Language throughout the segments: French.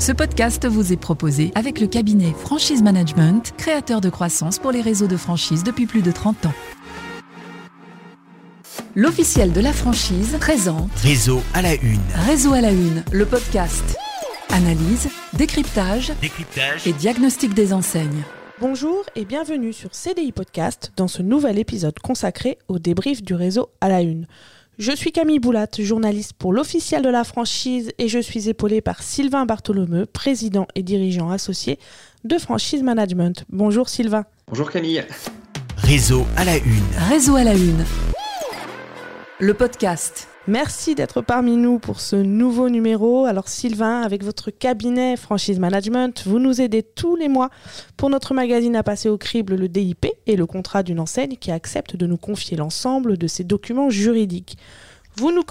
Ce podcast vous est proposé avec le cabinet Franchise Management, créateur de croissance pour les réseaux de franchise depuis plus de 30 ans. L'officiel de la franchise présente Réseau à la une. Réseau à la une, le podcast. Analyse, décryptage Décryptage. et diagnostic des enseignes. Bonjour et bienvenue sur CDI Podcast dans ce nouvel épisode consacré au débrief du réseau à la une. Je suis Camille Boulat, journaliste pour l'officiel de la franchise et je suis épaulée par Sylvain Bartholomeu, président et dirigeant associé de Franchise Management. Bonjour Sylvain. Bonjour Camille. Réseau à la une. Réseau à la une. Le podcast. Merci d'être parmi nous pour ce nouveau numéro. Alors Sylvain, avec votre cabinet Franchise Management, vous nous aidez tous les mois pour notre magazine à passer au crible le DIP et le contrat d'une enseigne qui accepte de nous confier l'ensemble de ses documents juridiques. Vous nous,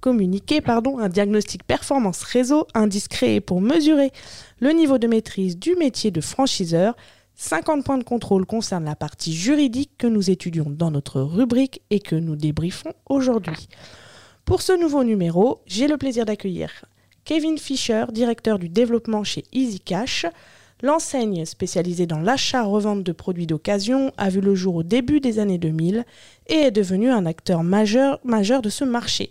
communiquez pardon, un diagnostic performance réseau indiscret pour mesurer le niveau de maîtrise du métier de franchiseur. 50 points de contrôle concernent la partie juridique que nous étudions dans notre rubrique et que nous débriefons aujourd'hui. Pour ce nouveau numéro, j'ai le plaisir d'accueillir Kevin Fischer, directeur du développement chez EasyCash. L'enseigne spécialisée dans l'achat-revente de produits d'occasion a vu le jour au début des années 2000 et est devenue un acteur majeur, majeur de ce marché.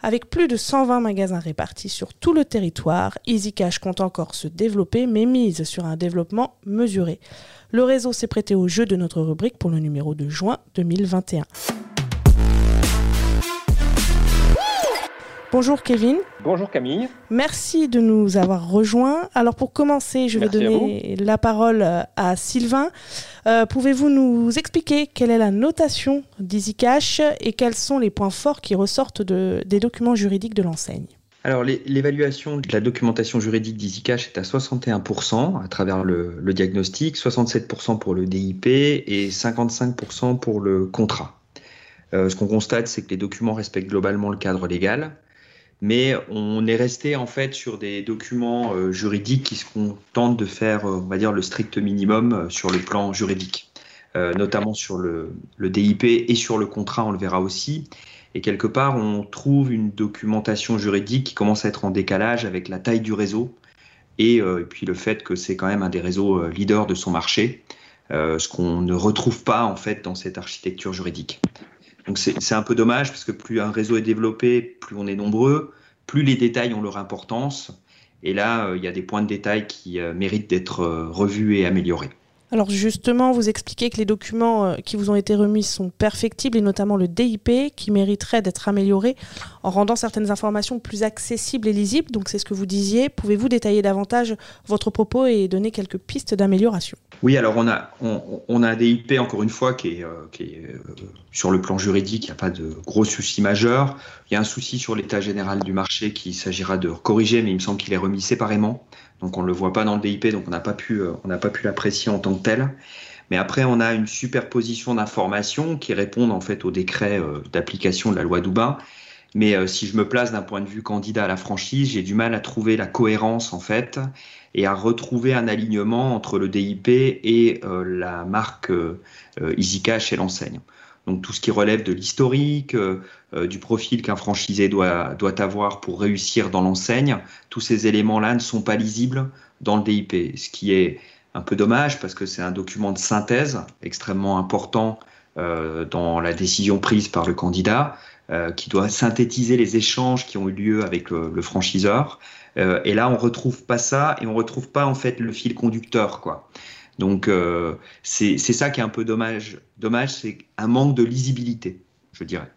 Avec plus de 120 magasins répartis sur tout le territoire, EasyCash compte encore se développer mais mise sur un développement mesuré. Le réseau s'est prêté au jeu de notre rubrique pour le numéro de juin 2021. Bonjour Kevin. Bonjour Camille. Merci de nous avoir rejoints. Alors pour commencer, je vais Merci donner la parole euh, à Sylvain. Euh, Pouvez-vous nous expliquer quelle est la notation d'EasyCash et quels sont les points forts qui ressortent de- des documents juridiques de l'enseigne? Alors l'é- l'évaluation de la documentation juridique d'EasyCash est à 61% à travers le, le diagnostic, 67% pour le DIP et 55% pour le contrat. Euh, ce qu'on constate, c'est que les documents respectent globalement le cadre légal, mais on est resté en fait sur des documents euh, juridiques qui se contentent de faire, euh, on va dire, le strict minimum euh, sur le plan juridique, notamment sur le, DIP et sur le contrat, on le verra aussi. Et quelque part, on trouve une documentation juridique qui commence à être en décalage avec la taille du réseau et, et puis le fait que c'est quand même un des réseaux leaders de son marché, ce qu'on ne retrouve pas en fait dans cette architecture juridique. Donc c'est un peu dommage parce que plus un réseau est développé, plus on est nombreux, plus les détails ont leur importance. Et là, euh, il y a des points de détail qui euh, méritent d'être euh, revus et améliorés. Alors justement, vous expliquez que les documents qui vous ont été remis sont perfectibles et notamment le DIP qui mériterait d'être amélioré en rendant certaines informations plus accessibles et lisibles. Donc c'est ce que vous disiez. Pouvez-vous détailler davantage votre propos et donner quelques pistes d'amélioration? Oui, alors on a, on, a un DIP, encore une fois, qui est, euh, qui est euh, sur le plan juridique, il n'y a pas de gros soucis majeurs. Il y a un souci sur l'état général du marché qu'il s'agira de corriger, mais il me semble qu'il est remis séparément. Donc on ne le voit pas dans le DIP, donc on n'a pas pu, euh, pu l'apprécier en tant que tel. Mais après, on a une superposition d'informations qui répondent en fait au décret d'application de la loi Dubin. Mais euh, si je me place d'un point de vue candidat à la franchise, j'ai du mal à trouver la cohérence en fait et à retrouver un alignement entre le DIP et euh, la marque euh, euh, EasyCash et l'enseigne. Donc tout ce qui relève de l'historique, euh, euh, du profil qu'un franchisé doit, doit avoir pour réussir dans l'enseigne, tous ces éléments-là ne sont pas lisibles dans le DIP, ce qui est un peu dommage parce que c'est un document de synthèse extrêmement important euh, dans la décision prise par le candidat, euh, qui doit synthétiser les échanges qui ont eu lieu avec le, franchiseur. Euh, et là, on retrouve pas ça et on retrouve pas en fait le fil conducteur, quoi. Donc euh, c'est c'est ça qui est un peu dommage. Dommage, c'est un manque de lisibilité, je dirais.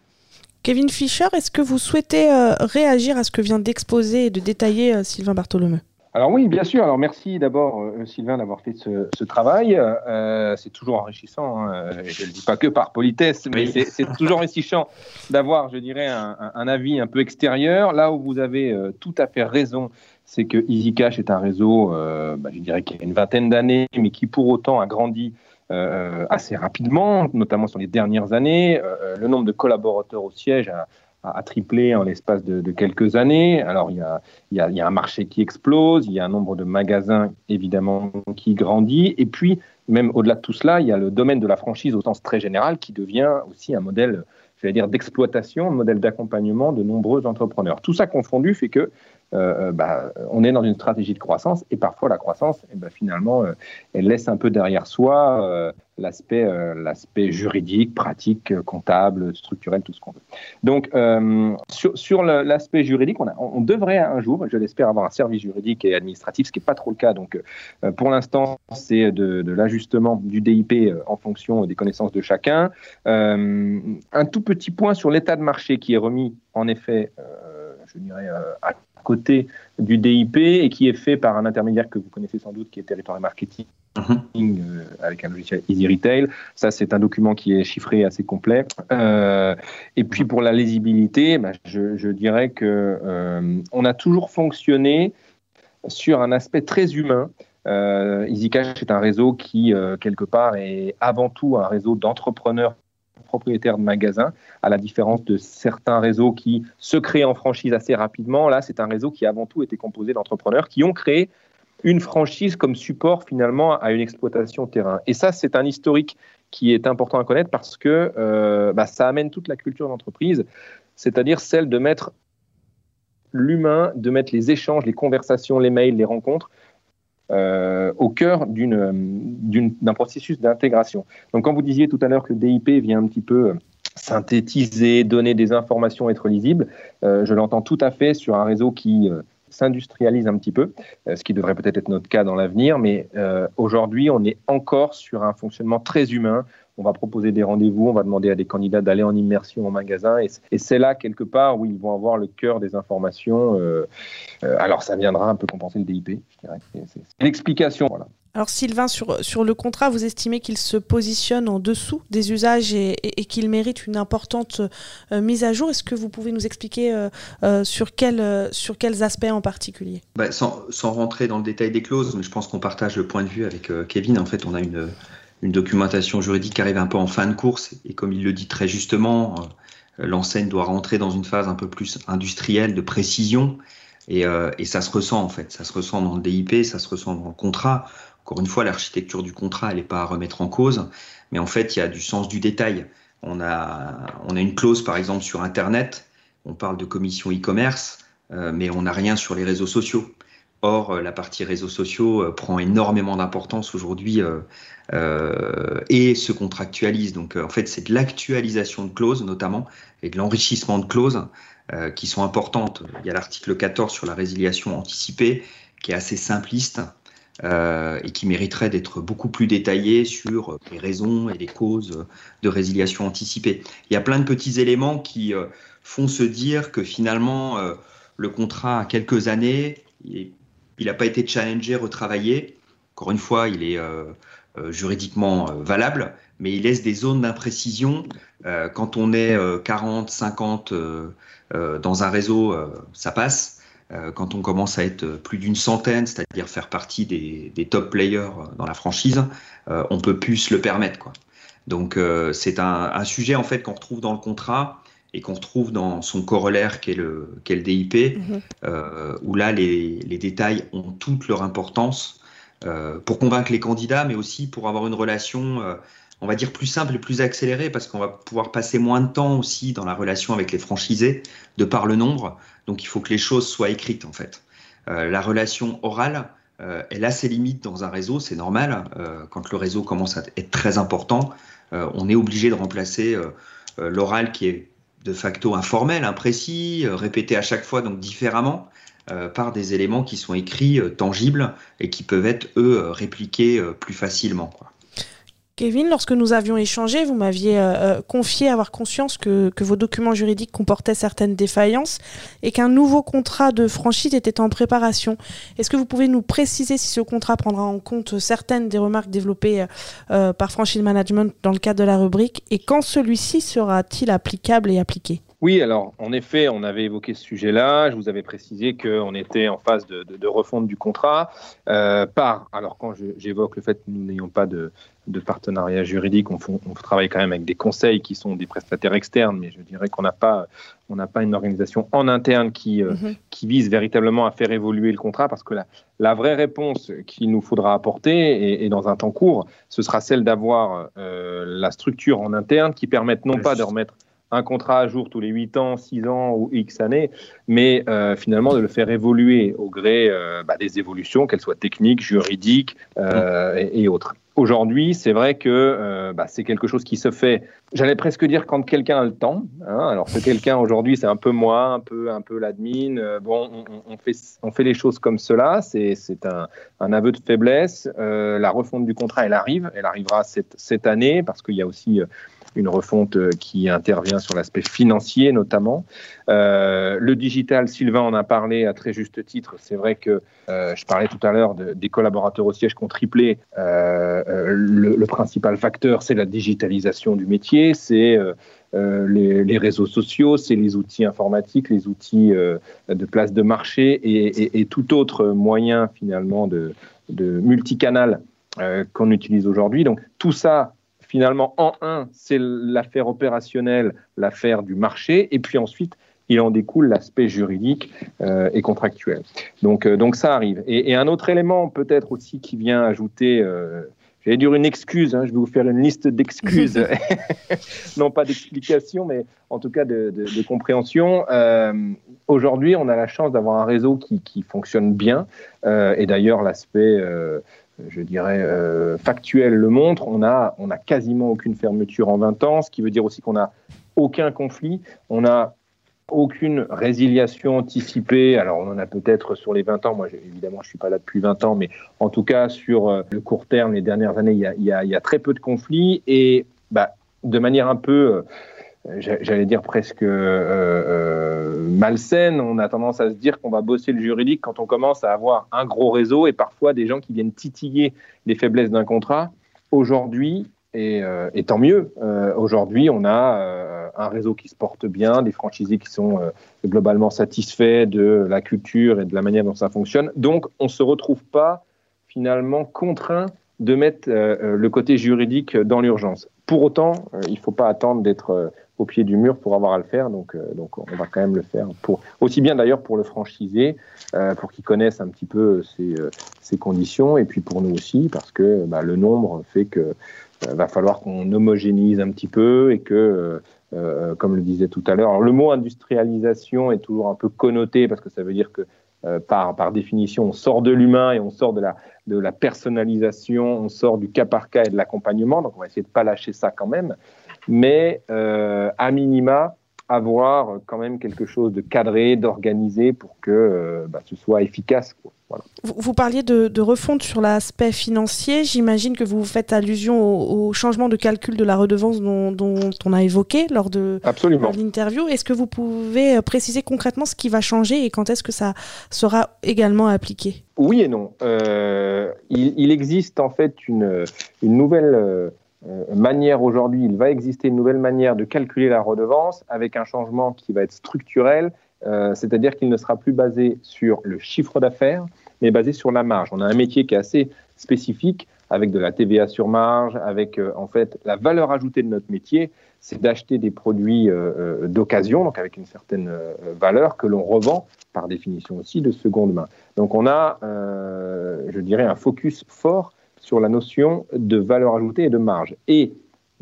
Kevin Fischer, est-ce que vous souhaitez euh, réagir à ce que vient d'exposer et de détailler euh, Sylvain Bartholomeu? Alors oui, bien sûr. Alors merci d'abord euh, Sylvain d'avoir fait ce, ce travail. Euh, c'est toujours enrichissant. hein. Et Je ne le dis pas que par politesse, mais Oui. c'est- toujours enrichissant d'avoir, je dirais, un, un- avis un peu extérieur. Là où vous avez euh, tout à fait raison, c'est que EasyCash est un réseau, euh, bah, je dirais, qui a une vingtaine d'années, mais qui pour autant a grandi euh, assez rapidement, notamment sur les dernières années. Euh, le nombre de collaborateurs au siège a, a- triplé en l'espace de, quelques années. Alors il y a un marché qui explose, il y a un nombre de magasins évidemment qui grandit, et puis même au-delà de tout cela, il y a le domaine de la franchise au sens très général qui devient aussi un modèle, j'allais dire, d'exploitation, un modèle d'accompagnement de nombreux entrepreneurs. Tout ça confondu fait que bah, on est dans une stratégie de croissance et parfois la croissance, eh ben, finalement, elle laisse un peu derrière soi l'aspect juridique, pratique, comptable, structurel, tout ce qu'on veut. Donc, sur, l'aspect juridique, on, on, devrait un jour, je l'espère, avoir un service juridique et administratif, ce qui n'est pas trop le cas. Donc, pour l'instant, c'est de, de l'ajustement du DIP en fonction des connaissances de chacun. un tout petit point sur l'état de marché qui est remis, en effet, je dirais, à côté du DIP et qui est fait par un intermédiaire que vous connaissez sans doute, qui est Territoire Marketing. Euh, avec un logiciel Easy Retail. Ça, c'est un document qui est chiffré assez complet. Euh, et puis pour la lisibilité, bah, je, dirais que euh, on a toujours fonctionné sur un aspect très humain. EasyCash est un réseau qui, quelque part, est avant tout un réseau d'entrepreneurs propriétaires de magasins, à la différence de certains réseaux qui se créent en franchise assez rapidement. Là, c'est un réseau qui avant tout était composé d'entrepreneurs qui ont créé une franchise comme support finalement à une exploitation terrain. Et ça, c'est un historique qui est important à connaître parce que euh, bah, ça amène toute la culture d'entreprise, c'est-à-dire celle de mettre l'humain, de mettre les échanges, les conversations, les mails, les rencontres euh, au cœur d'un processus d'intégration. Donc quand vous disiez tout à l'heure que DIP vient un petit peu synthétiser, donner des informations, être lisible, euh, je l'entends tout à fait sur un réseau qui s'industrialise un petit peu, euh, ce qui devrait peut-être être notre cas dans l'avenir, mais euh, aujourd'hui, on est encore sur un fonctionnement très humain. On va proposer des rendez-vous, on va demander à des candidats d'aller en immersion au magasin, et, c'est là quelque part où ils vont avoir le cœur des informations. Euh, alors, ça viendra un peu compenser le DIP, je dirais. C'est l'explication, voilà. Alors Sylvain, sur, sur le contrat, vous estimez qu'il se positionne en dessous des usages et, qu'il mérite une importante euh, mise à jour? Est-ce que vous pouvez nous expliquer euh, euh, sur, sur quels aspects en particulier? Bah, sans, rentrer dans le détail des clauses, mais je pense qu'on partage le point de vue avec Kevin. En fait, on a une, une, documentation juridique qui arrive un peu en fin de course. Et comme il le dit très justement, l'enseigne doit rentrer dans une phase un peu plus industrielle, de précision. Et, et, ça se ressent en fait, ça se ressent dans le DIP, ça se ressent dans le contrat. Encore une fois, l'architecture du contrat, elle n'est pas à remettre en cause, mais en fait, il y a du sens du détail. On a, on a une clause, par exemple, sur Internet, on parle de commission e-commerce, euh, mais on n'a rien sur les réseaux sociaux. Or, euh, la partie réseaux sociaux euh, prend énormément d'importance aujourd'hui et se contractualise. Donc, en fait, c'est de l'actualisation de clauses, notamment, et de l'enrichissement de clauses qui sont importantes. Il y a l'article 14 sur la résiliation anticipée, qui est assez simpliste, euh, et qui mériterait d'être beaucoup plus détaillé sur les raisons et les causes de résiliation anticipée. Il y a plein de petits éléments qui euh, font se dire que finalement, euh, le contrat a quelques années, il n'a pas été challengé, retravaillé. Encore une fois, il est juridiquement valable, mais il laisse des zones d'imprécision. quand on est 40, 50 dans un réseau, ça passe. Euh, quand on commence à être plus d'une centaine, c'est-à-dire faire partie des, top players dans la franchise, euh, on peut plus se le permettre. Donc euh, c'est un, sujet en fait qu'on retrouve dans le contrat et qu'on retrouve dans son corollaire qui est le, DIP, mhm. où là les, les, détails ont toute leur importance pour convaincre les candidats, mais aussi pour avoir une relation on va dire plus simple et plus accéléré parce qu'on va pouvoir passer moins de temps aussi dans la relation avec les franchisés de par le nombre. Donc il faut que les choses soient écrites en fait. Euh, la relation orale, euh, elle a ses limites dans un réseau, c'est normal. Euh, quand le réseau commence à être très important, on est obligé de remplacer l'oral qui est de facto informel, imprécis, répété à chaque fois donc différemment. par des éléments qui sont écrits, tangibles et qui peuvent être, eux, répliqués plus facilement. Kevin, lorsque nous avions échangé, vous m'aviez euh, euh, confié avoir conscience que, vos documents juridiques comportaient certaines défaillances et qu'un nouveau contrat de franchise était en préparation. Est-ce que vous pouvez nous préciser si ce contrat prendra en compte certaines des remarques développées euh, par Franchise Management dans le cadre de la rubrique et quand celui-ci sera-t-il applicable et appliqué? Oui, alors en effet, on avait évoqué ce sujet-là. Je vous avais précisé qu'on était en phase de, refonte du contrat. par, alors quand j'évoque le fait que nous n'ayons pas de, de partenariat juridique. On, on, travaille quand même avec des conseils qui sont des prestataires externes, mais je dirais qu'on n'a pas, on n'a pas une organisation en interne qui, euh, mhm. qui vise véritablement à faire évoluer le contrat, parce que la, la vraie réponse qu'il nous faudra apporter, et, dans un temps court, ce sera celle d'avoir euh, la structure en interne qui permette non pas de remettre un contrat à jour tous les 8 ans, 6 ans ou X années, mais euh, finalement de le faire évoluer au gré euh, bah, des évolutions, qu'elles soient techniques, juridiques euh, et, et, autres. Aujourd'hui, c'est vrai que bah, c'est quelque chose qui se fait, j'allais presque dire quand quelqu'un a le temps. Hein. Alors, ce quelqu'un aujourd'hui, c'est un peu moi, un peu, un peu l'admin. Bon, on, on, fait, on fait les choses comme cela. C'est un, un aveu de faiblesse. La refonte du contrat, elle arrive. Elle arrivera cette, cette année parce qu'il y a aussi une refonte euh, qui intervient sur l'aspect financier notamment. Euh, le digital, Sylvain en a parlé à très juste titre. C'est vrai que euh, je parlais tout à l'heure de, des collaborateurs au siège qui ont triplé. Le, principal facteur, c'est la digitalisation du métier, c'est les, réseaux sociaux, c'est les outils informatiques, les outils de place de marché et, tout autre moyen finalement de, multicanal qu'on utilise aujourd'hui. Donc tout ça finalement, en un, c'est l'affaire opérationnelle, l'affaire du marché, et puis ensuite, il en découle l'aspect juridique euh, et contractuel. Donc, euh, donc ça arrive. Et, et, un autre élément peut-être aussi qui vient ajouter, euh, j'allais dire une excuse, hein, je vais vous faire une liste d'excuses, non pas d'explications, mais en tout cas de, de, de compréhension. Aujourd'hui, on a la chance d'avoir un réseau qui, qui fonctionne bien, et d'ailleurs l'aspect je dirais, euh, factuel le montre, on a, on a quasiment aucune fermeture en 20 ans, ce qui veut dire aussi qu'on n'a aucun conflit, on n'a aucune résiliation anticipée. Alors, on en a peut-être sur les 20 ans. Moi, évidemment, je ne suis pas là depuis 20 ans, mais en tout cas, sur euh, le court terme, les dernières années, il y a, y a très peu de conflits. Et bah, de manière un peu euh, j'allais dire presque euh, euh, malsaine. On a tendance à se dire qu'on va bosser le juridique quand on commence à avoir un gros réseau et parfois des gens qui viennent titiller les faiblesses d'un contrat. Aujourd'hui, et, euh, et, tant mieux, euh, aujourd'hui, on a un réseau qui se porte bien, des franchisés qui sont globalement satisfaits de la culture et de la manière dont ça fonctionne. Donc, on ne se retrouve pas finalement contraint de mettre le côté juridique dans l'urgence. Pour autant, il ne faut pas attendre d'être au pied du mur pour avoir à le faire. Donc, euh, on va quand même le faire. Aussi bien d'ailleurs pour le franchisé, euh, pour qu'il connaisse un petit peu ses, conditions, et puis pour nous aussi, parce que bah, le nombre fait que euh, va falloir qu'on homogénise un petit peu et que, euh, comme le disait tout à l'heure, le mot industrialisation est toujours un peu connoté parce que ça veut dire que euh, par, par définition, on sort de l'humain et on sort de la, de la personnalisation, on sort du cas par cas et de l'accompagnement. Donc, on va essayer de ne pas lâcher ça quand même. Mais euh, à minima, avoir quand même quelque chose de cadré, d'organisé pour que euh, bah, ce soit efficace. Quoi. Voilà. Vous, vous, parliez de, de, refonte sur l'aspect financier. J'imagine que vous faites allusion au, au, changement de calcul de la redevance dont, dont on a évoqué lors de l'interview. Est-ce que vous pouvez euh, préciser concrètement ce qui va changer et quand est-ce que ça sera également appliqué? Oui et non. Euh, il, il, existe en fait une, une nouvelle euh, manière aujourd'hui, il va exister une nouvelle manière de calculer la redevance avec un changement qui va être structurel, euh, c'est-à-dire qu'il ne sera plus basé sur le chiffre d'affaires, mais basé sur la marge. On a un métier qui est assez spécifique avec de la TVA sur marge, avec euh, en fait la valeur ajoutée de notre métier, c'est d'acheter des produits euh, d'occasion, donc avec une certaine valeur que l'on revend par définition aussi de seconde main. Donc on a, je dirais, un focus fort sur la notion de valeur ajoutée et de marge. Et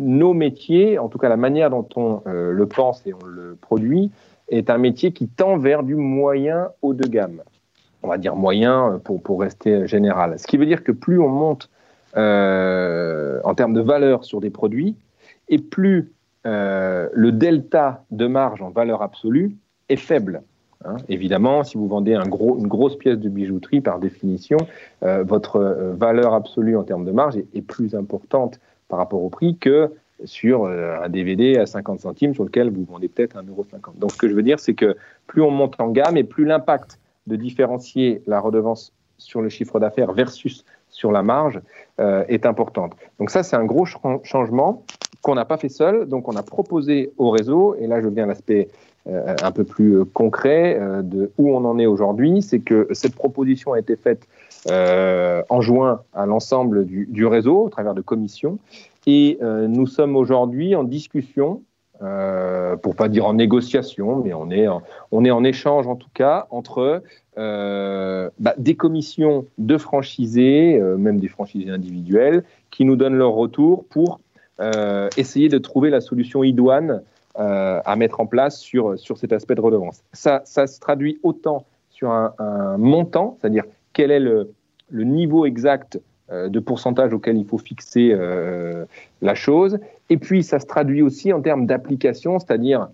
nos métiers, en tout cas la manière dont on euh, le pense et on le produit, est un métier qui tend vers du moyen haut de gamme. On va dire moyen pour, pour rester général. Ce qui veut dire que plus on monte euh, en termes de valeur sur des produits, et plus euh, le delta de marge en valeur absolue est faible. Hein. Évidemment, si vous vendez un gros, une grosse pièce de bijouterie, par définition, euh, votre euh, valeur absolue en termes de marge est, est, plus importante par rapport au prix que sur euh, un DVD à 50 centimes sur lequel vous vendez peut-être 1,50€. Donc ce que je veux dire, c'est que plus on monte en gamme et plus l'impact de différencier la redevance sur le chiffre d'affaires versus sur la marge euh, est importante. Donc ça, c'est un gros ch changement qu'on n'a pas fait seul. Donc on a proposé au réseau, et là je viens à l'aspect euh, un peu plus euh, concret de où on en est aujourd'hui, c'est que cette proposition a été faite en juin à l'ensemble du, réseau au travers de commissions et nous sommes aujourd'hui en discussion, euh, pour pas dire en négociation, mais on est en, on est en échange en tout cas entre bah, des commissions de franchisés, même des franchisés individuels, qui nous donnent leur retour pour essayer de trouver la solution idoine à mettre en place sur, sur cet aspect de redevance. Ça, ça se traduit autant sur un, montant, c'est-à-dire quel est le niveau exact de pourcentage auquel il faut fixer la chose. Et puis, ça se traduit aussi en termes d'application, c'est-à-dire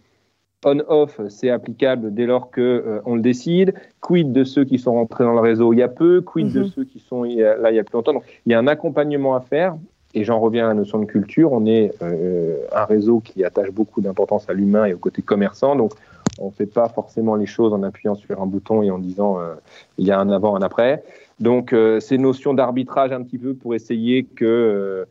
on-off, c'est applicable dès lors que euh, on le décide. Quid de ceux qui sont rentrés dans le réseau il y a peu, quid de mhm. ceux qui sont là il y a plus longtemps. Donc, il y a un accompagnement à faire. Et j'en reviens à la notion de culture. On est euh, un réseau qui attache beaucoup d'importance à l'humain et au côté commerçant. Donc, on ne fait pas forcément les choses en appuyant sur un bouton et en disant euh, il y a un avant, un après. Donc, ces notions d'arbitrage un petit peu pour essayer que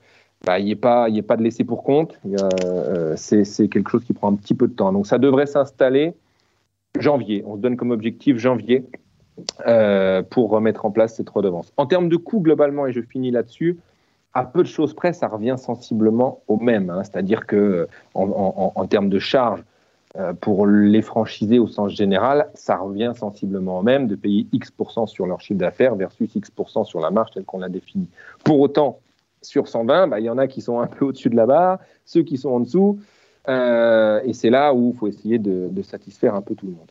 bah, il n'y ait, pas, de laisser pour compte. Euh, c'est quelque chose qui prend un petit peu de temps. Donc ça devrait s'installer janvier. On se donne comme objectif janvier euh, pour remettre en place cette redevance. En termes de coûts globalement, et je finis là-dessus, à peu de choses près, ça revient sensiblement au même. Hein. C'est-à-dire que en, termes de charges euh, pour les franchisés au sens général, ça revient sensiblement au même de payer X% sur leur chiffre d'affaires versus X% sur la marge telle qu'on l'a définie. Pour autant, sur 120, bah, il y en a qui sont un peu au-dessus de la barre, ceux qui sont en dessous. Euh, et c'est là où il faut essayer de, satisfaire un peu tout le monde.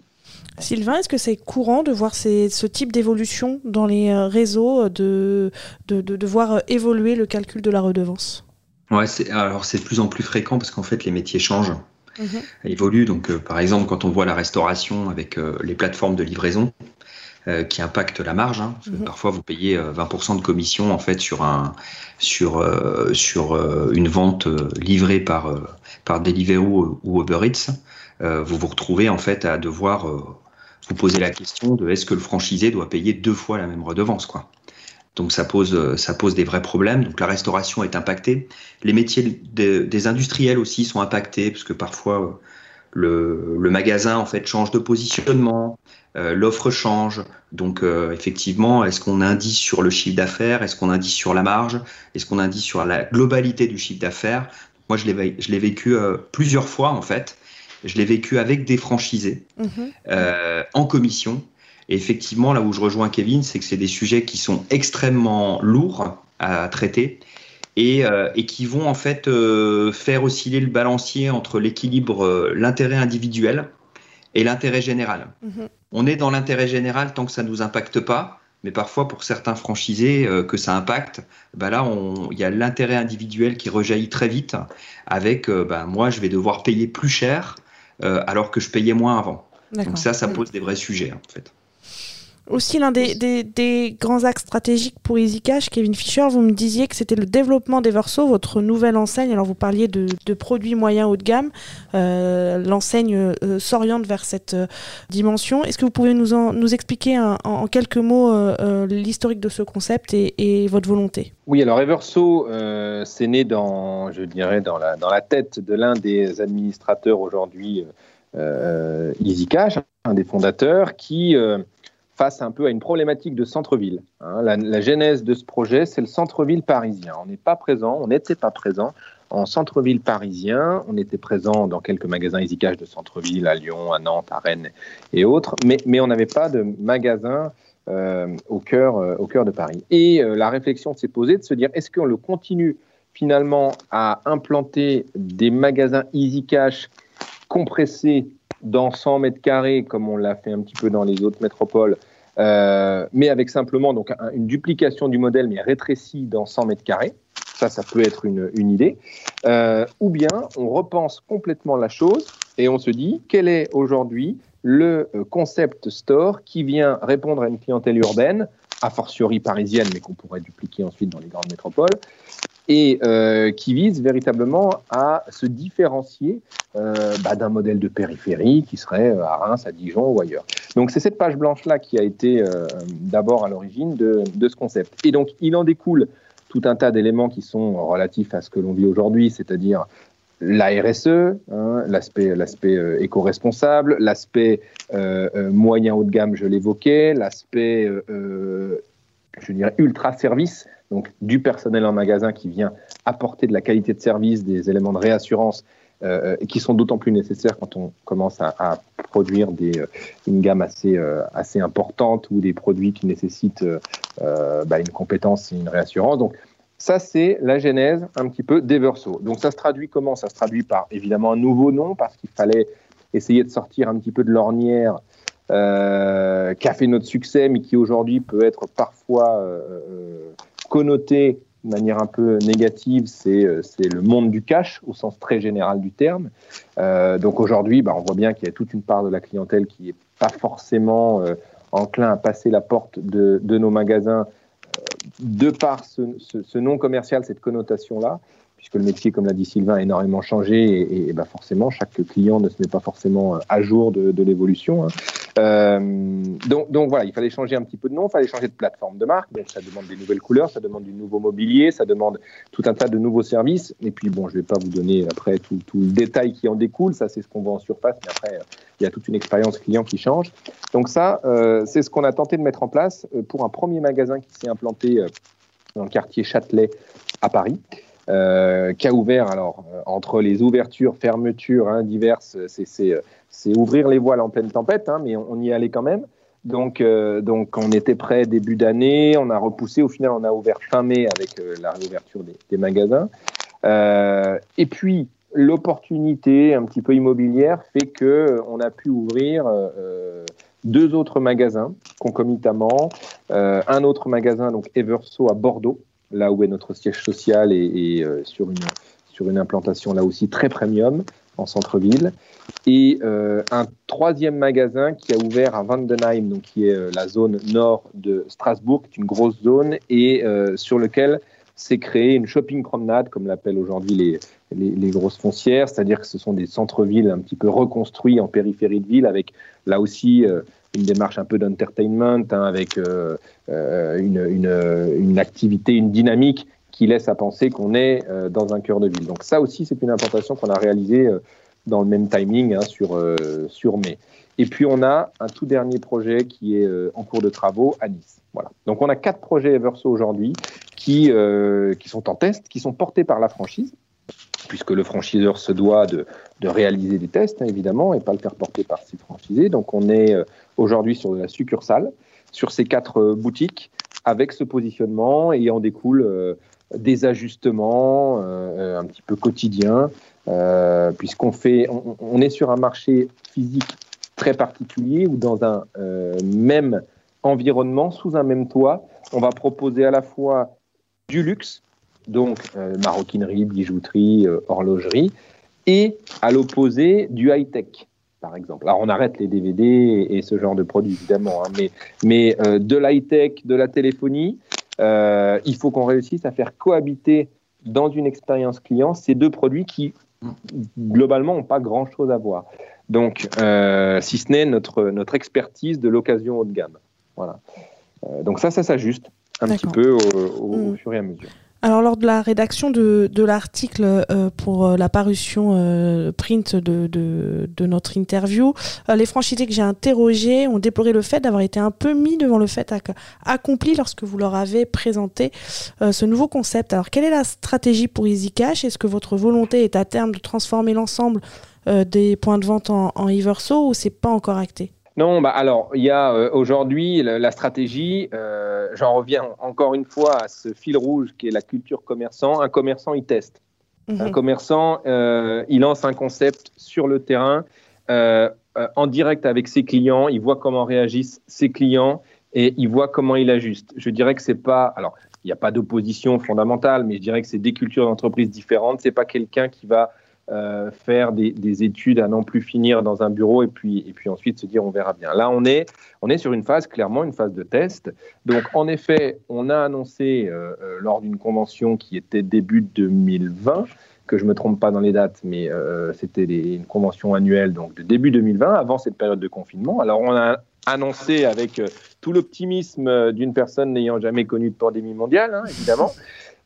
Sylvain, est-ce que c'est courant de voir ce type d'évolution dans les euh, réseaux, de, de, voir évoluer le calcul de la redevance? Ouais, alors c'est de plus en plus fréquent parce qu'en fait les métiers changent, mhm. évoluent. Donc par exemple quand on voit la restauration avec les plateformes de livraison, euh, qui impacte la marge. Hein, mhm. Parfois, vous payez 20% euh, de commission en fait sur un sur euh, sur une vente livrée par par Deliveroo ou Uber Eats. vous vous retrouvez en fait à devoir vous poser la question de est-ce que le franchisé doit payer deux fois la même redevance quoi. Donc ça pose, ça pose des vrais problèmes. Donc la restauration est impactée. Les métiers des industriels aussi sont impactés parce que parfois le, le, magasin en fait change de positionnement, euh, l'offre change. Donc euh, effectivement, est-ce qu'on indique sur le chiffre d'affaires? Est-ce qu'on indique sur la marge? Est-ce qu'on indique sur la globalité du chiffre d'affaires? Moi, je l'ai, je l'ai vécu euh, plusieurs fois en fait. Je l'ai vécu avec des franchisés mhm. en commission. Et effectivement, là où je rejoins Kevin, c'est que c'est des sujets qui sont extrêmement lourds à traiter et, et, qui vont en fait faire osciller le balancier entre l'équilibre, l'intérêt individuel et l'intérêt général. Mhm. On est dans l'intérêt général tant que ça ne nous impacte pas, mais parfois pour certains franchisés euh, que ça impacte, bah là il y a l'intérêt individuel qui rejaillit très vite avec euh, bah, moi je vais devoir payer plus cher euh, alors que je payais moins avant. Donc ça, ça pose des vrais sujets en fait. Aussi, l'un des, grands axes stratégiques pour EasyCash, Kevin Fischer, vous me disiez que c'était le développement des Verso, votre nouvelle enseigne. Alors, vous parliez de, produits moyens haut de gamme. Euh, l'enseigne euh, s'oriente vers cette euh, dimension. Est-ce que vous pouvez nous, expliquer en, quelques mots l'historique de ce concept et, votre volonté? Oui, alors Everso, c'est né dans, je dirais, la, dans la tête de l'un des administrateurs aujourd'hui EasyCash, un des fondateurs, qui face un peu à une problématique de centre-ville. Hein. La, genèse de ce projet, c'est le centre-ville parisien. On n'est pas présent, on n'était pas présent en centre-ville parisien. On était présent dans quelques magasins EasyCash de centre-ville, à Lyon, à Nantes, à Rennes et autres, mais, mais on n'avait pas de magasin euh, au, cœur, euh, au cœur de Paris. Et euh, la réflexion s'est posée de se dire, est-ce qu'on le continue finalement à implanter des magasins EasyCash compressés dans 100 mètres carrés, comme on l'a fait un petit peu dans les autres métropoles, euh, mais avec simplement donc une duplication du modèle, mais rétréci dans 100 mètres carrés. Ça, ça peut être une, une idée. Euh, ou bien on repense complètement la chose et on se dit quel est aujourd'hui le euh, concept store qui vient répondre à une clientèle urbaine, a fortiori parisienne, mais qu'on pourrait dupliquer ensuite dans les grandes métropoles, et euh, qui vise véritablement à se différencier euh, bah, d'un modèle de périphérie qui serait euh, à Reims, à Dijon ou ailleurs. Donc c'est cette page blanche-là qui a été d'abord à l'origine de, de, ce concept. Et donc il en découle tout un tas d'éléments qui sont relatifs à ce que l'on vit aujourd'hui, c'est-à-dire la RSE, hein, l'aspect l'aspect éco-responsable, l'aspect moyen haut de gamme, je l'évoquais, l'aspect je dirais ultra service donc du personnel en magasin qui vient apporter de la qualité de service, des éléments de réassurance euh, qui sont d'autant plus nécessaires quand on commence à, produire euh, une gamme assez, euh, importante ou des produits qui nécessitent bah, une compétence et une réassurance. Donc, Ça, c'est la genèse un petit peu d'Everso. Donc ça se traduit comment? Ça se traduit par évidemment un nouveau nom, parce qu'il fallait essayer de sortir un petit peu de l'ornière euh, qui a fait notre succès, mais qui aujourd'hui peut être parfois euh, euh, connoté de manière un peu négative, c'est le monde du cash au sens très général du terme. donc aujourd'hui, bah, on voit bien qu'il y a toute une part de la clientèle qui n'est pas forcément enclin à passer la porte de, de nos magasins de par ce, ce, nom commercial, cette connotation-là puisque le métier, comme l'a dit Sylvain, a énormément changé et, bah forcément, chaque client ne se met pas forcément à jour de, de l'évolution. Hein. Euh, donc, donc, voilà, il fallait changer un petit peu de nom, il fallait changer de plateforme de marque. Donc ça demande des nouvelles couleurs, ça demande du nouveau mobilier, ça demande tout un tas de nouveaux services. Et puis bon, je ne vais pas vous donner après tout, tout, le détail qui en découle, ça c'est ce qu'on voit en surface, mais après il y a toute une expérience client qui change. Donc ça, euh, c'est ce qu'on a tenté de mettre en place euh, pour un premier magasin qui s'est implanté dans le quartier Châtelet à Paris. Euh, qui a ouvert, alors, euh, entre les ouvertures, fermetures hein, diverses, c'est ouvrir les voiles en pleine tempête, hein, mais on, y allait quand même. Donc, euh, donc, on était prêt début d'année, on a repoussé. Au final, on a ouvert fin mai avec la réouverture des, des magasins. et puis, l'opportunité un petit peu immobilière fait que on a pu ouvrir deux autres magasins concomitamment. un autre magasin, donc Everso à Bordeaux, là où est notre siège social et, euh, sur, une, sur une implantation là aussi très premium en centre-ville. Et euh, un troisième magasin qui a ouvert à Vandenheim, donc qui est euh, la zone nord de Strasbourg, qui est une grosse zone, et sur lequel s'est créé une shopping promenade, comme l'appellent aujourd'hui les, les, grosses foncières, c'est-à-dire que ce sont des centres-villes un petit peu reconstruits en périphérie de ville, avec là aussi une démarche un peu d'entertainment, hein, avec euh, euh, une, une, activité, une dynamique qui laisse à penser qu'on est euh, dans un cœur de ville. Donc ça aussi, c'est une implantation qu'on a réalisée dans le même timing hein, sur, sur mai. Et puis on a un tout dernier projet qui est en cours de travaux à Nice. Voilà. Donc on a quatre projets Everso aujourd'hui qui, qui sont en test, qui sont portés par la franchise puisque le franchiseur se doit de, de réaliser des tests, hein, évidemment, et pas le faire porter par ses franchisés. Donc on est aujourd'hui sur de la succursale, sur ces quatre euh, boutiques, avec ce positionnement et en découle euh, des ajustements euh, un petit peu quotidiens, puisqu'on fait, on, est sur un marché physique très particulier où dans un même environnement, sous un même toit, on va proposer à la fois du luxe, donc maroquinerie, bijouterie, horlogerie, et à l'opposé du high-tech par exemple. Alors on arrête les DVD et, ce genre de produits évidemment, hein, mais, mais euh, de l'high-tech, de la téléphonie, euh, il faut qu'on réussisse à faire cohabiter dans une expérience client ces deux produits qui globalement n'ont pas grand-chose à voir. Donc, euh, si ce n'est notre, notre expertise de l'occasion haut de gamme. Voilà. donc ça, ça s'ajuste un petit peu au, mm. fur et à mesure. Alors, lors de la rédaction de, l'article euh, pour euh, la parution euh, print de, notre interview, les franchisés que j'ai interrogés ont déploré le fait d'avoir été un peu mis devant le fait accompli lorsque vous leur avez présenté ce nouveau concept. Alors, quelle est la stratégie pour EasyCash? Est-ce que votre volonté est à terme de transformer l'ensemble des points de vente en, en Everso ou c'est pas encore acté? Non, bah alors il y a euh, aujourd'hui la, stratégie. Euh, j'en reviens encore une fois à ce fil rouge qui est la culture commerçant. Un commerçant, il teste. Mhm. Un commerçant, euh, il lance un concept sur le terrain, en direct avec ses clients. Il voit comment réagissent ses clients et il voit comment il ajuste. Je dirais que c'est pas. Alors, il n'y a pas d'opposition fondamentale, mais je dirais que c'est des cultures d'entreprise différentes. C'est pas quelqu'un qui va euh, faire des, études à n'en plus finir dans un bureau et puis, et puis ensuite se dire on verra bien. Là, on est, on est sur une phase, clairement, une phase de test. Donc, en effet, on a annoncé euh, euh, lors d'une convention qui était début 2020, que je ne me trompe pas dans les dates, mais c'était une convention annuelle donc de début 2020, avant cette période de confinement. Alors, on a annoncé avec tout l'optimisme d'une personne n'ayant jamais connu de pandémie mondiale, hein, évidemment.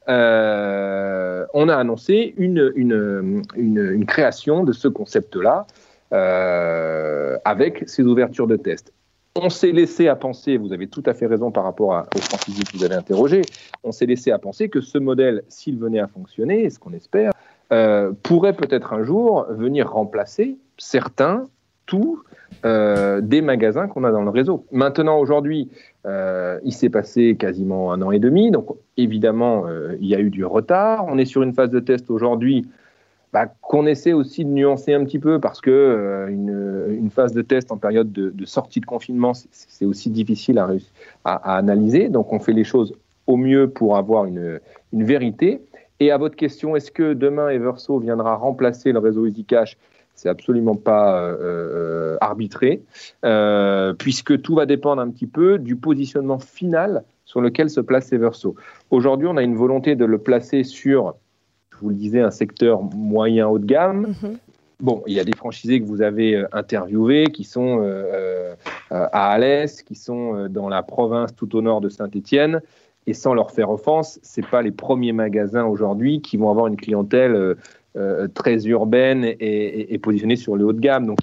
Euh, on a annoncé une, une, création de ce concept-là euh, avec ces ouvertures de tests. On s'est laissé à penser, vous avez tout à fait raison par rapport à, aux franchisés que vous avez interrogés, on s'est laissé à penser que ce modèle, s'il venait à fonctionner, ce qu'on espère, euh, pourrait peut-être un jour venir remplacer certains tous des magasins qu'on a dans le réseau. Maintenant, aujourd'hui, il s'est passé quasiment un an et demi, donc évidemment, il y a eu du retard. On est sur une phase de test aujourd'hui bah, qu'on essaie aussi de nuancer un petit peu parce que euh, une, phase de test en période de, sortie de confinement, c'est aussi difficile à, à, analyser. Donc on fait les choses au mieux pour avoir une, une vérité. Et à votre question, est-ce que demain Everso viendra remplacer le réseau EasyCash c'est absolument pas euh, euh, arbitré, puisque tout va dépendre un petit peu du positionnement final sur lequel se place Everso. Aujourd'hui, on a une volonté de le placer sur je vous le disais, un secteur moyen haut de gamme. Mhm. Bon, il y a des franchisés que vous avez euh, interviewés qui sont euh, euh, à Alès, qui sont dans la province tout au nord de Saint-Étienne. Et sans leur faire offense, ce pas les premiers magasins aujourd'hui qui vont avoir une clientèle très urbaine et, et, positionnée sur le haut de gamme. Donc,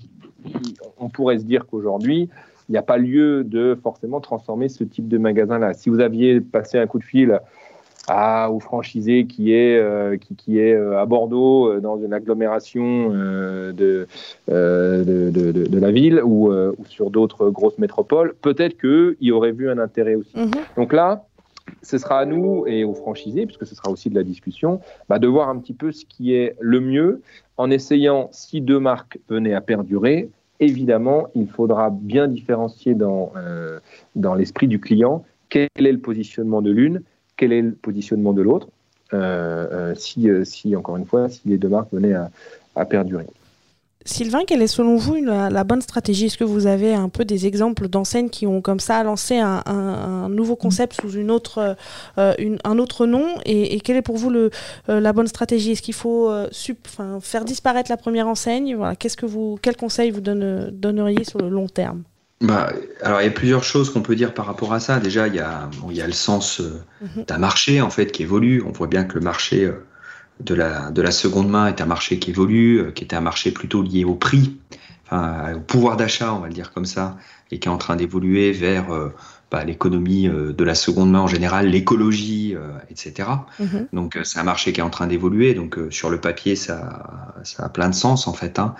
on pourrait se dire qu'aujourd'hui, il n'y a pas lieu de forcément transformer ce type de magasin-là. Si vous aviez passé un coup de fil à, ou franchisé qui est, euh, qui, qui, est euh, à Bordeaux, euh, dans une agglomération de, de, de, de, la ville ou, ou sur d'autres grosses métropoles, peut-être qu'il y aurait vu un intérêt aussi. Mhm. Donc là, ce sera à nous et aux franchisés, puisque ce sera aussi de la discussion, bah, de voir un petit peu ce qui est le mieux en essayant, si deux marques venaient à perdurer, évidemment, il faudra bien différencier dans, dans l'esprit du client quel est le positionnement de l'une quel est le positionnement de l'autre, euh, euh, euh, si, encore une fois, si les deux marques venaient à, perdurer. Sylvain, quelle est selon vous la, bonne stratégie? Est-ce que vous avez un peu des exemples d'enseignes qui ont comme ça lancé un, nouveau concept sous une autre, un autre nom? Et, quelle est pour vous le, la bonne stratégie? Est-ce qu'il faut faire disparaître la première enseigne? Voilà, Qu'est-ce que vous, Quel conseil vous donne, donneriez sur le long terme? Bah, alors, il y a plusieurs choses qu'on peut dire par rapport à ça. Déjà, il y a, il y a le sens euh, mhm. d'un marché en fait qui évolue. On voit bien que le marché euh, de, la, de la seconde main est un marché qui évolue, euh, qui était un marché plutôt lié au prix, enfin, au pouvoir d'achat, on va le dire comme ça, et qui est en train d'évoluer vers bah, l'économie euh, de la seconde main en général, l'écologie, euh, etc. Mhm. Donc euh, c'est un marché qui est en train d'évoluer. Donc sur le papier, ça, ça a plein de sens en fait. Hein.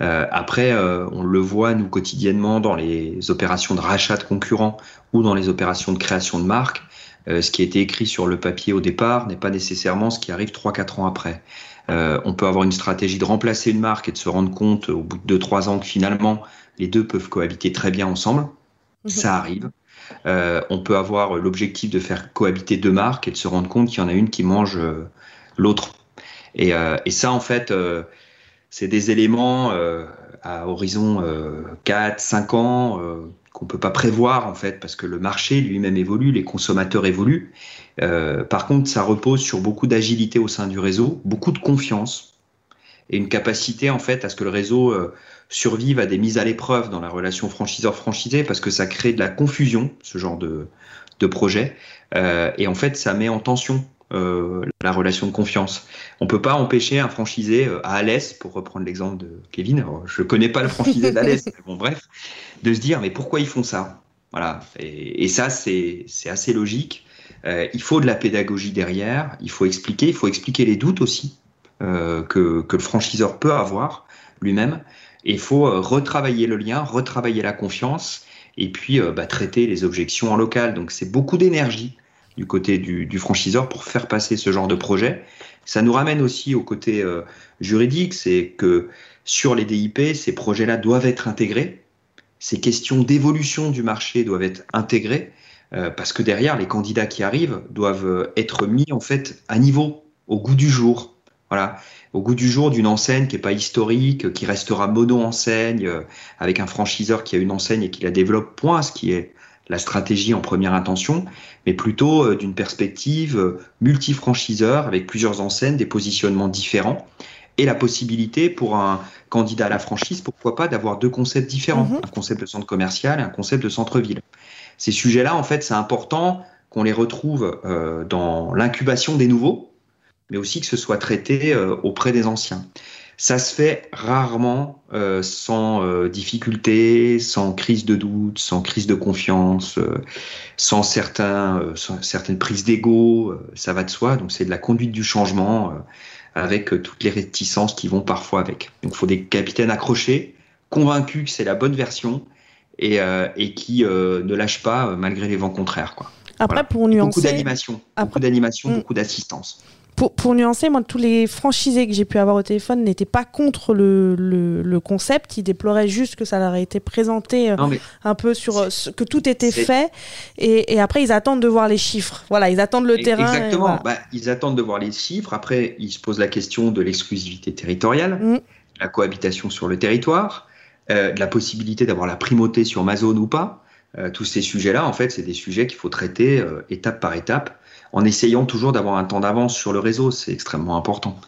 après, on le voit nous quotidiennement dans les opérations de rachat de concurrents ou dans les opérations de création de marques. Ce qui a été écrit sur le papier au départ n'est pas nécessairement ce qui arrive 3-4 ans après. on peut avoir une stratégie de remplacer une marque et de se rendre compte au bout de 2-3 ans que finalement les deux peuvent cohabiter très bien ensemble. Mhm. Ça arrive. Euh, on peut avoir l'objectif de faire cohabiter deux marques et de se rendre compte qu'il y en a une qui mange euh, l'autre. Euh, et, ça, en fait, c'est des éléments à horizon 4, 5 ans qu'on peut pas prévoir en fait parce que le marché lui-même évolue, les consommateurs évoluent. par contre, ça repose sur beaucoup d'agilité au sein du réseau, beaucoup de confiance et une capacité en fait à ce que le réseau survivent à des mises à l'épreuve dans la relation franchiseur-franchisé parce que ça crée de la confusion, ce genre de, de projet. Euh, et en fait, ça met en tension euh, la relation de confiance. On peut pas empêcher un franchisé euh, à Alès, pour reprendre l'exemple de Kevin, je connais pas le franchisé d'Alès, mais bon bref, de se dire mais pourquoi ils font ça? Voilà. Et, et ça c'est assez logique. Euh, il faut de la pédagogie derrière, il faut expliquer, il faut expliquer les doutes aussi euh, que, que le franchiseur peut avoir lui-même. Et il faut euh, retravailler le lien, retravailler la confiance et puis euh, bah, traiter les objections en local. Donc c'est beaucoup d'énergie du côté du, franchiseur pour faire passer ce genre de projet. Ça nous ramène aussi au côté euh, juridique, c'est que sur les DIP, ces projets-là doivent être intégrés. Ces questions d'évolution du marché doivent être intégrées parce que derrière, les candidats qui arrivent doivent être mis en fait à niveau, au goût du jour. Voilà au goût du jour d'une enseigne qui n'est pas historique, qui restera mono-enseigne, euh, avec un franchiseur qui a une enseigne et qui la développe, point, ce qui est la stratégie en première intention, mais plutôt euh, d'une perspective euh, multi-franchiseur, avec plusieurs enseignes, des positionnements différents, et la possibilité pour un candidat à la franchise, pourquoi pas, d'avoir deux concepts différents, mhm. un concept de centre commercial et un concept de centre-ville. Ces sujets-là, en fait, c'est important qu'on les retrouve dans l'incubation des nouveaux, mais aussi que ce soit traité euh, auprès des anciens. Ça se fait rarement euh, sans euh, difficulté, sans crise de doute, sans crise de confiance, sans, certains, certaines prises d'ego, ça va de soi. Donc c'est de la conduite du changement avec toutes les réticences qui vont parfois avec. Donc il faut des capitaines accrochés, convaincu que c'est la bonne version et, et qui ne lâche pas malgré les vents contraires. Quoi. Après, pour nuancer. Beaucoup d'animation, beaucoup d'animation, mm. beaucoup d'assistance. Pour, pour, nuancer, moi, tous les franchisés que j'ai pu avoir au téléphone n'étaient pas contre le, le, concept. Ils déploraient juste que ça leur ait été présenté euh, un peu sur euh, ce, que tout était fait. Et, et, après, ils attendent de voir les chiffres. Voilà, ils attendent le terrain. Exactement. Bah, ils attendent de voir les chiffres. Après, ils se posent la question de l'exclusivité territoriale, mm. la cohabitation sur le territoire, euh, la possibilité d'avoir la primauté sur ma zone ou pas. Euh, tous ces sujets-là, en fait, c'est des sujets qu'il faut traiter euh, étape par étape, en essayant toujours d'avoir un temps d'avance sur le réseau. C'est extrêmement important.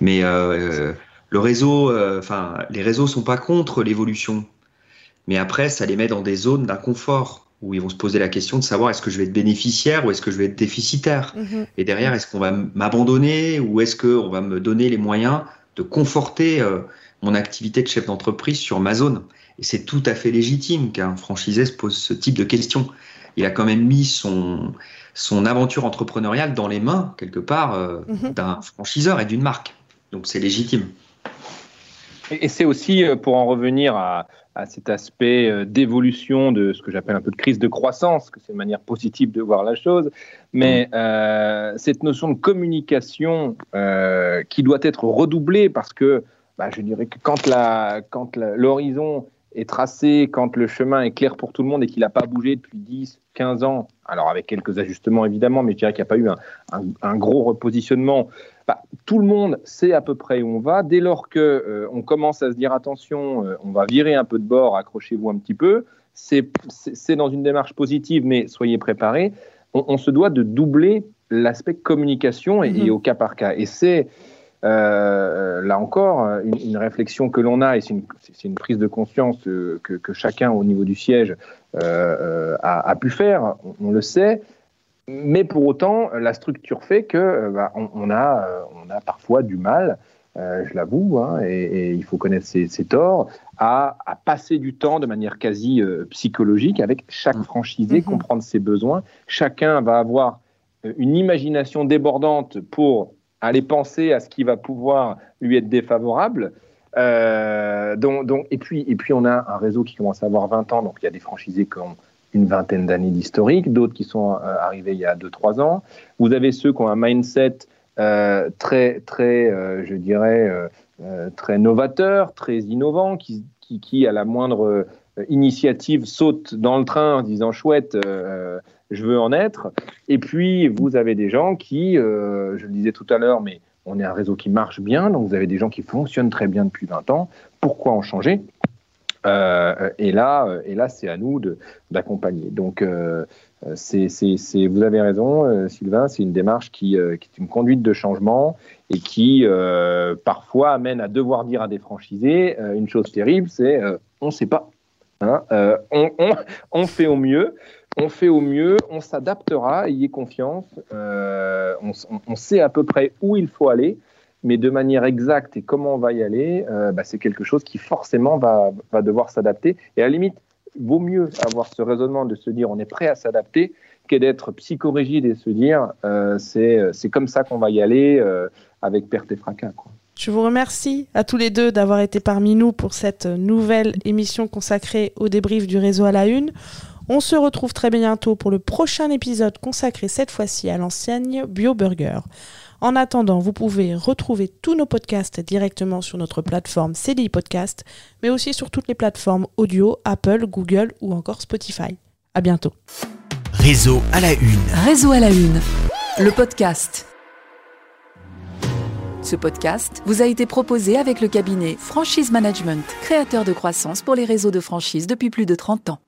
Mais euh, le réseau, enfin, les réseaux sont pas contre l'évolution, mais après, ça les met dans des zones d'inconfort où ils vont se poser la question de savoir est-ce que je vais être bénéficiaire ou est-ce que je vais être déficitaire? Mhm. Et derrière, est-ce qu'on va m'abandonner ou est-ce qu'on va me donner les moyens de conforter mon activité de chef d'entreprise sur ma zone? Et c'est tout à fait légitime qu'un franchisé se pose ce type de questions. Il a quand même mis son, son aventure entrepreneuriale dans les mains, quelque part, euh, mhm. d'un franchiseur et d'une marque. Donc c'est légitime. Et c'est aussi, euh, pour en revenir à, cet aspect euh, d'évolution de ce que j'appelle un peu de crise de croissance, que c'est une manière positive de voir la chose, mais mhm. cette notion de communication qui doit être redoublée parce que bah, je dirais que quand l'horizon est tracé, quand le chemin est clair pour tout le monde et qu'il n'a pas bougé depuis 10, 15 ans, alors avec quelques ajustements évidemment, mais je dirais qu'il n'y a pas eu un, gros repositionnement, bah, tout le monde sait à peu près où on va. Dès lors qu'on euh, on commence à se dire attention, euh, on va virer un peu de bord, accrochez-vous un petit peu, c'est dans une démarche positive, mais soyez préparés. On, se doit de doubler l'aspect communication et, et, mm-hmm. au cas par cas. Et c'est là encore, une, réflexion que l'on a, et c'est une, prise de conscience que, chacun au niveau du siège euh, a, pu faire, on, le sait, mais pour autant, la structure fait que bah, on, a, on a parfois du mal, euh, je l'avoue, hein, et, il faut connaître ses, torts, à, passer du temps de manière quasi psychologique avec chaque mmh. franchisé, mmh. comprendre ses besoins. Chacun va avoir une imagination débordante pour aller penser à ce qui va pouvoir lui être défavorable. Euh, donc, et, puis, et puis, on a un réseau qui commence à avoir 20 ans, donc il y a des franchisés qui ont une vingtaine d'années d'historique, d'autres qui sont euh, arrivés il y a 2-3 ans. Vous avez ceux qui ont un mindset euh, très, très je dirais, très novateur, très innovant, qui, qui, qui, à la moindre initiative saute dans le train en disant chouette, je veux en être. Et puis, vous avez des gens qui, euh, je le disais tout à l'heure, mais on est un réseau qui marche bien, donc vous avez des gens qui fonctionnent très bien depuis 20 ans. Pourquoi en changer? Euh, et là, euh, et là c'est à nous d'accompagner. Donc, vous avez raison, Sylvain, c'est une démarche qui, est une conduite de changement et qui parfois amène à devoir dire à des franchisés une chose terrible, c'est on ne sait pas. Hein, on, fait au mieux on fait au mieux, on s'adaptera, ayez confiance, euh, on, sait à peu près où il faut aller, mais de manière exacte et comment on va y aller, euh, bah, c'est quelque chose qui forcément va, devoir s'adapter. Et à la limite, vaut mieux avoir ce raisonnement de se dire on est prêt à s'adapter que d'être psychorigide et se dire euh, c'est comme ça qu'on va y aller avec perte et fracas. Je vous remercie à tous les deux d'avoir été parmi nous pour cette nouvelle émission consacrée au débrief du réseau à la une. On se retrouve très bientôt pour le prochain épisode consacré cette fois-ci à l'enseigne BioBurger. En attendant, vous pouvez retrouver tous nos podcasts directement sur notre plateforme CDI Podcast, mais aussi sur toutes les plateformes audio, Apple, Google ou encore Spotify. À bientôt. Réseau à la une. Réseau à la une. Le podcast. Ce podcast vous a été proposé avec le cabinet Franchise Management, créateur de croissance pour les réseaux de franchise depuis plus de 30 ans.